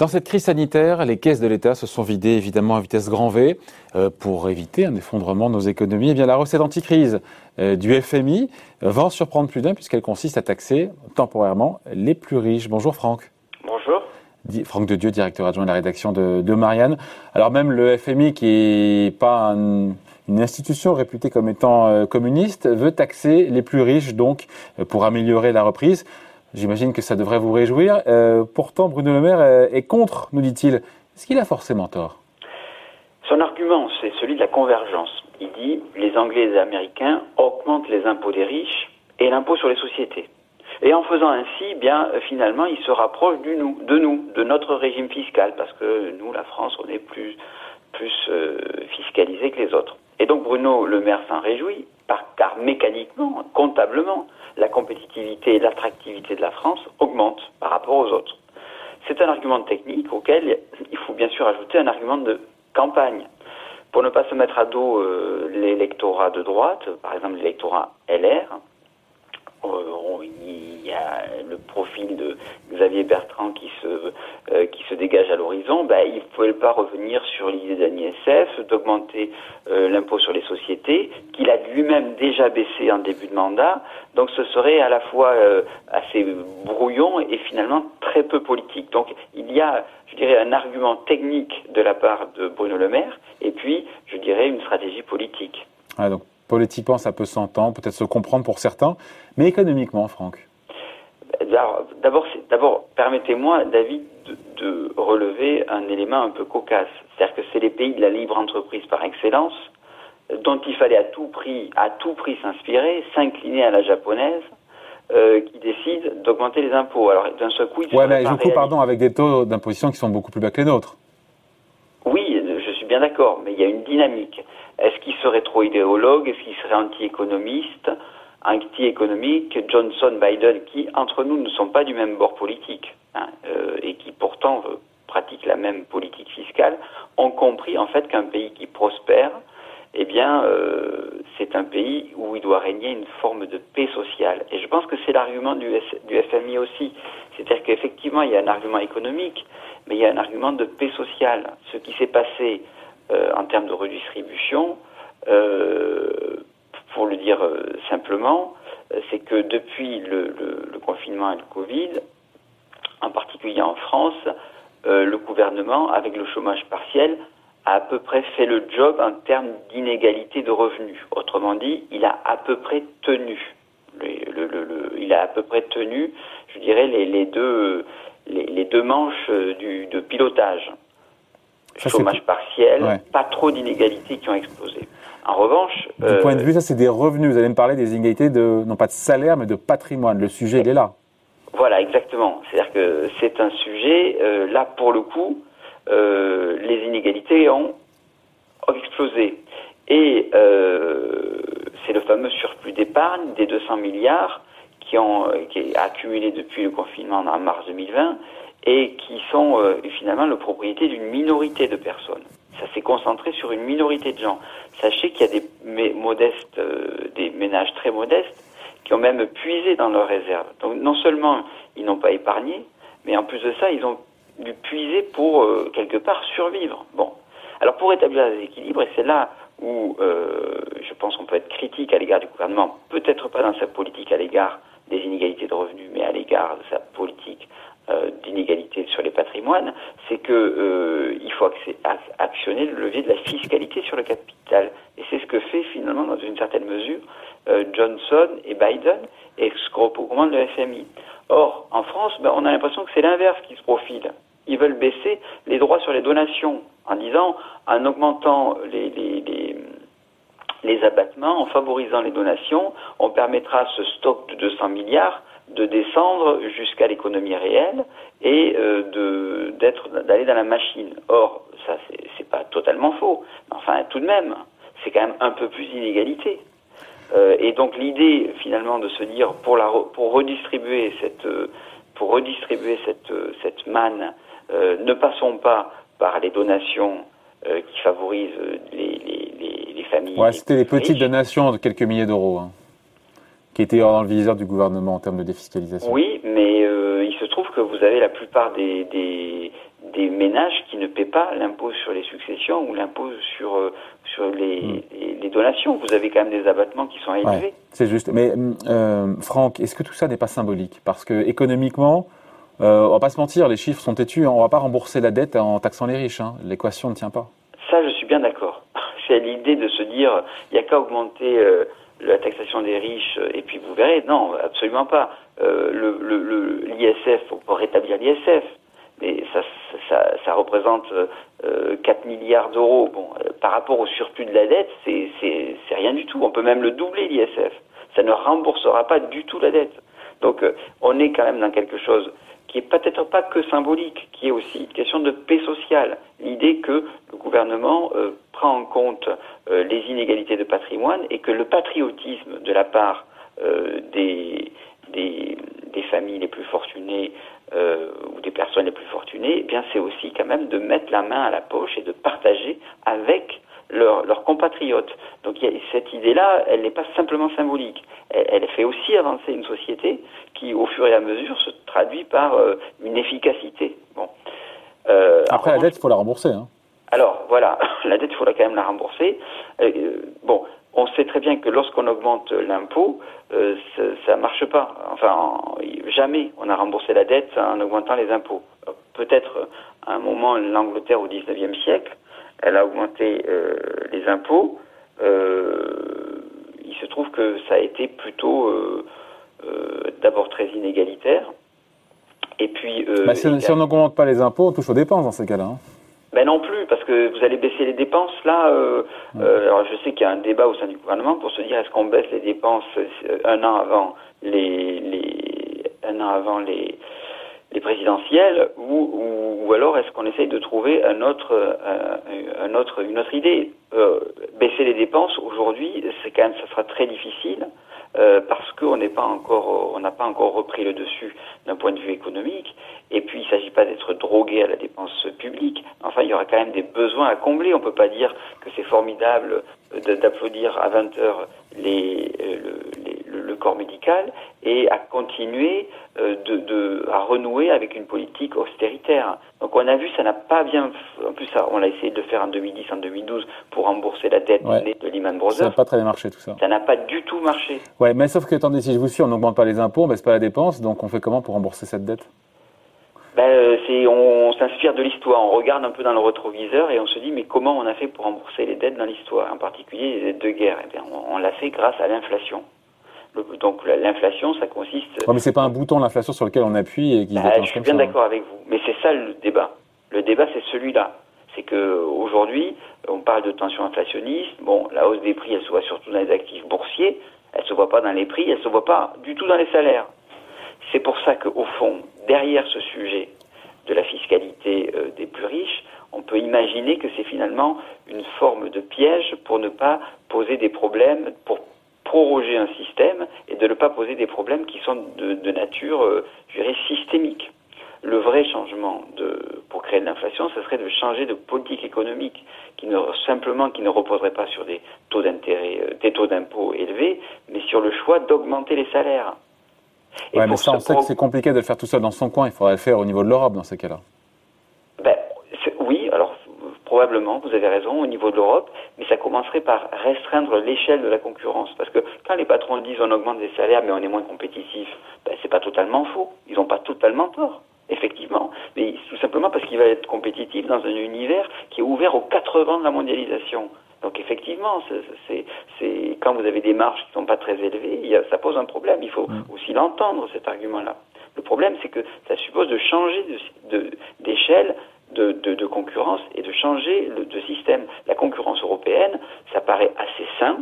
Dans cette crise sanitaire, les caisses de l'État se sont vidées évidemment à vitesse grand V euh, pour éviter un effondrement de nos économies. Eh bien, la recette anticrise euh, du FMI va en surprendre plus d'un puisqu'elle consiste à taxer temporairement les plus riches. Bonjour Franck. Bonjour. Franck de Dieu, directeur adjoint de la rédaction de, Marianne. Alors même le FMI, qui n'est pas une institution réputée comme étant euh, communiste, veut taxer les plus riches donc pour améliorer la reprise. J'imagine que ça devrait vous réjouir. Euh, pourtant, Bruno Le Maire euh, est contre, nous dit-il. Est-ce qu'il a forcément tort? Son argument, c'est celui de la convergence. Il dit les Anglais et les Américains augmentent les impôts des riches et l'impôt sur les sociétés. Et en faisant ainsi, bien euh, finalement, ils se rapprochent du nous, de nous, de notre régime fiscal, parce que nous, la France, on est plus plus fiscalisé que les autres. Et donc Bruno Le Maire s'en réjouit, car mécaniquement, comptablement, la compétitivité et l'attractivité de la France augmentent par rapport aux autres. C'est un argument technique auquel il faut bien sûr ajouter un argument de campagne. Pour ne pas se mettre à dos euh, l'électorat de droite, par exemple l'électorat LR, il y a le profil de Xavier Bertrand qui se, euh, qui se dégage à l'horizon, ben, il ne pouvait pas revenir sur l'idée d'un ISF, d'augmenter euh, l'impôt sur les sociétés, qu'il a lui-même déjà baissé en début de mandat. Donc ce serait à la fois assez brouillon et finalement très peu politique. Donc il y a, je dirais, un argument technique de la part de Bruno Le Maire et puis, je dirais, une stratégie politique. Ah, donc Politiquement, ça peut s'entendre, peut-être se comprendre pour certains, mais économiquement, Franck D'abord, d'abord, permettez-moi, David, de, relever un élément un peu cocasse. C'est-à-dire que c'est les pays de la libre entreprise par excellence, dont il fallait à tout prix, à tout prix s'inspirer, s'incliner à la japonaise, euh, qui décide d'augmenter les impôts. Alors, d'un seul coup, il ouais, mais je pardon, avec des taux d'imposition qui sont beaucoup plus bas que les nôtres. Bien d'accord, mais il y a une dynamique. Est-ce qu'il serait trop idéologue? Est-ce qu'il serait anti-économiste? Anti-économique Johnson, Biden, qui, entre nous, ne sont pas du même bord politique, hein, euh, et qui pourtant euh, pratiquent la même politique fiscale, ont compris en fait qu'un pays qui prospère, eh bien, euh, c'est un pays où il doit régner une forme de paix sociale. Et je pense que c'est l'argument du, du FMI aussi. C'est-à-dire qu'effectivement, il y a un argument économique, mais il y a un argument de paix sociale. Ce qui s'est passé en termes de redistribution, euh, pour le dire euh, simplement, c'est que depuis le, confinement et le Covid, en particulier en France, le gouvernement, avec le chômage partiel, a à peu près fait le job en termes d'inégalité de revenus. Autrement dit, il a à peu près tenu. il a à peu près tenu, je dirais, les, deux, les, deux manches du, de pilotage chômage partiel, pas trop d'inégalités qui ont explosé. En revanche, du point de euh, vue, ça c'est des revenus. Vous allez me parler des inégalités de non pas de salaire mais de patrimoine. Le sujet il est là. Voilà, exactement. C'est-à-dire que c'est un sujet euh, là pour le coup, euh, les inégalités ont, explosé et c'est le fameux surplus d'épargne des 200 milliards qui ont qui est accumulé depuis le confinement en mars 2020 et qui sont euh, finalement la propriété d'une minorité de personnes. Ça s'est concentré sur une minorité de gens. Sachez qu'il y a des modestes, euh, des ménages très modestes qui ont même puisé dans leurs réserves. Donc non seulement ils n'ont pas épargné, mais en plus de ça, ils ont dû puiser pour euh, quelque part survivre. Bon, alors pour établir les équilibres, et c'est là où je pense qu'on peut être critique à l'égard du gouvernement, peut-être pas dans sa politique à l'égard des inégalités de revenus, mais à l'égard de sa politique euh, d'inégalité sur les patrimoines, c'est que euh, il faut actionner le levier de la fiscalité sur le capital. Et c'est ce que fait finalement, dans une certaine mesure, euh, Johnson et Biden, et ce qu'on recommande le FMI. Or, en France, ben, on a l'impression que c'est l'inverse qui se profile. Ils veulent baisser les droits sur les donations en disant, en augmentant les, les, les, les abattements, en favorisant les donations, on permettra ce stock de 200 milliards de descendre jusqu'à l'économie réelle et euh, d'être d'aller dans la machine. Or, ça c'est pas totalement faux. Enfin, tout de même, c'est quand même un peu plus d'inégalité. Euh, et donc l'idée finalement de se dire pour la pour redistribuer cette pour redistribuer cette cette manne, euh, ne passons pas par les donations qui favorisent les, les, les, familles. Ouais, c'était les petites donations de quelques milliers d'euros. Hein qui était dans le viseur du gouvernement en termes de défiscalisation. Oui, mais euh, il se trouve que vous avez la plupart des, des, des ménages qui ne paient pas l'impôt sur les successions ou l'impôt sur, euh, sur hmm. les, les, donations. Vous avez quand même des abattements qui sont élevés. c'est juste. Mais euh, Franck, est-ce que tout ça n'est pas symbolique? Parce que économiquement, euh, on va pas se mentir, les chiffres sont têtus. On va pas rembourser la dette en taxant les riches. Hein. L'équation ne tient pas. Ça, je suis bien d'accord. C'est l'idée de se dire, il n'y a qu'à augmenter la taxation des riches et puis vous verrez. Non, absolument pas. Euh, le l'ISF, le, faut rétablir l'ISF mais ça, ça, ça représente euh, 4 milliards d'euros. Bon, euh, par rapport au surplus de la dette, c'est rien du tout. On peut même le doubler l'ISF. Ça ne remboursera pas du tout la dette. Donc, euh, on est quand même dans quelque chose qui est peut-être pas que symbolique, qui est aussi une question de paix sociale. L'idée que le gouvernement euh, prend en compte les inégalités de patrimoine et que le patriotisme de la part des, des, des familles les plus fortunées euh, ou des personnes les plus fortunées, eh bien c'est aussi quand même de mettre la main à la poche et de partager avec leurs compatriotes. Donc il y a, cette idée-là, elle n'est pas simplement symbolique. Elle, elle, fait aussi avancer une société qui, au fur et à mesure, se traduit par euh, une efficacité. Bon. Euh, Après, la dette, il faut la rembourser. Hein. Alors, voilà, la dette, il faut quand même la rembourser. Euh, bon, on sait très bien que lorsqu'on augmente l'impôt, euh, ça ne marche pas. Enfin, jamais on a remboursé la dette en augmentant les impôts. Peut-être à un moment, l'Angleterre au XIXe siècle, elle a augmenté euh, les impôts. Euh, il se trouve que ça a été plutôt euh, d'abord très inégalitaire. Et puis, bah, si, on n'augmente pas les impôts, on touche aux dépenses dans ces cas-là. Hein. Ben non plus, parce que vous allez baisser les dépenses là. Euh, euh, alors je sais qu'il y a un débat au sein du gouvernement pour se dire est-ce qu'on baisse les dépenses un an avant les, les un an avant les les présidentielles ou, ou, alors est-ce qu'on essaye de trouver autre une autre idée? Baisser les dépenses aujourd'hui c'est quand même ça sera très difficile euh, parce qu'on n'est pas encore, on n'a pas encore repris le dessus d'un point de vue économique. Et puis, il ne s'agit pas d'être drogué à la dépense publique. Enfin, il y aura quand même des besoins à combler. On ne peut pas dire que c'est formidable d'applaudir à 20 heures les, euh, le, corps médical et à continuer euh, de, de, à renouer avec une politique austéritaire. Donc on a vu, ça n'a pas bien. En plus, ça, on l'a essayé de faire en 2010, en 2012 pour rembourser la dette de Lehman Brothers. Ça n'a pas très bien marché tout ça. Ça n'a pas du tout marché. Ouais, mais sauf que attendez, si je vous suis, on n'augmente pas les impôts, on baisse pas la dépense, donc on fait comment pour rembourser cette dette? Ben, euh, c'est, on, s'inspire de l'histoire, on regarde un peu dans le rétroviseur et on se dit mais comment on a fait pour rembourser les dettes dans l'histoire, en particulier les dettes de guerre? Eh bien, on, l'a fait grâce à l'inflation. Donc l'inflation, ça consiste. Ouais, mais c'est pas un bouton l'inflation sur lequel on appuie et qui. Ben, je suis bien d'accord avec vous, mais c'est ça le débat. Le débat, c'est celui-là. C'est que aujourd'hui, on parle de tension inflationniste. Bon, la hausse des prix, elle se voit surtout dans les actifs boursiers. Elle se voit pas dans les prix, elle se voit pas du tout dans les salaires. C'est pour ça qu'au fond, derrière ce sujet de la fiscalité euh, des plus riches, on peut imaginer que c'est finalement une forme de piège pour ne pas poser des problèmes, pour proroger un système et de ne pas poser des problèmes qui sont de, nature, euh, je dirais, systémique. Le vrai changement de, pour créer de l'inflation, ce serait de changer de politique économique qui ne simplement qui ne reposerait pas sur des taux d'intérêt, euh, des taux d'impôt élevés, mais sur le choix d'augmenter les salaires. Oui, mais ça, on sait que c'est compliqué de le faire tout seul dans son coin. Il faudrait le faire au niveau de l'Europe dans ces cas-là. Probablement, vous avez raison, au niveau de l'Europe, mais ça commencerait par restreindre l'échelle de la concurrence. Parce que quand les patrons disent on augmente les salaires mais on est moins compétitif, ben, c'est pas totalement faux. Ils n'ont pas totalement tort, effectivement. Mais tout simplement parce qu'il va être compétitif dans un univers qui est ouvert aux quatre vents de la mondialisation. Donc effectivement, c'est quand vous avez des marges qui ne sont pas très élevées, ça pose un problème. Il faut mm. aussi l'entendre cet argument-là. Le problème, c'est que ça suppose de changer d'échelle de, de, de, concurrence et de changer le, de système. La concurrence européenne, ça paraît assez sain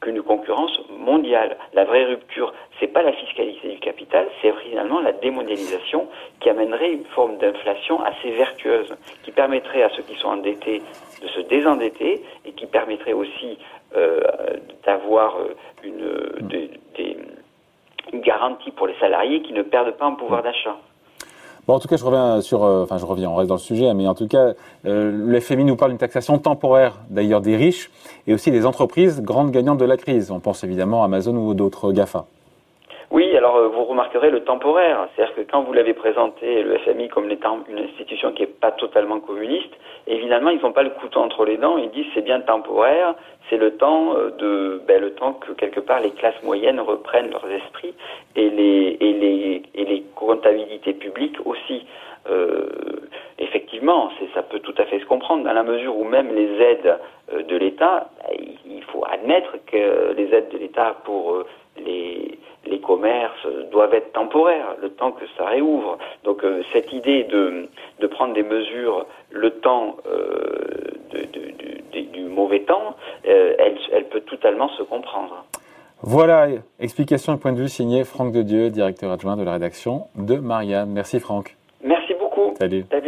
qu'une concurrence mondiale. La vraie rupture, c'est pas la fiscalité du capital, c'est finalement la démondialisation qui amènerait une forme d'inflation assez vertueuse, qui permettrait à ceux qui sont endettés de se désendetter et qui permettrait aussi euh, d'avoir euh, une, mm. des, une garantie pour les salariés qui ne perdent pas en pouvoir d'achat. Bon, en tout cas, je reviens sur, euh, enfin, je reviens, on reste dans le sujet, mais en tout cas, euh, le FMI nous parle d'une taxation temporaire, d'ailleurs des riches, et aussi des entreprises grandes gagnantes de la crise. On pense évidemment à Amazon ou d'autres GAFA. Oui, alors euh, vous remarquerez le temporaire. C'est-à-dire que quand vous l'avez présenté, le FMI, comme étant une institution qui n'est pas totalement communiste, évidemment, ils n'ont pas le couteau entre les dents. Ils disent c'est bien temporaire, c'est le temps euh, de, ben, le temps que quelque part les classes moyennes reprennent leurs esprits et les, et les, et les comptabilités publiques aussi. Euh, effectivement, ça peut tout à fait se comprendre dans la mesure où même les aides euh, de l'État, ben, il faut admettre que les aides de l'État pour les commerces doivent être temporaires, le temps que ça réouvre. Donc cette idée de, de prendre des mesures le temps de, de, du mauvais temps, elle, elle peut totalement se comprendre. Voilà, explication et point de vue signé Franck de Dieu, directeur adjoint de la rédaction de Marianne. Merci Franck. Merci beaucoup. Salut. Salut.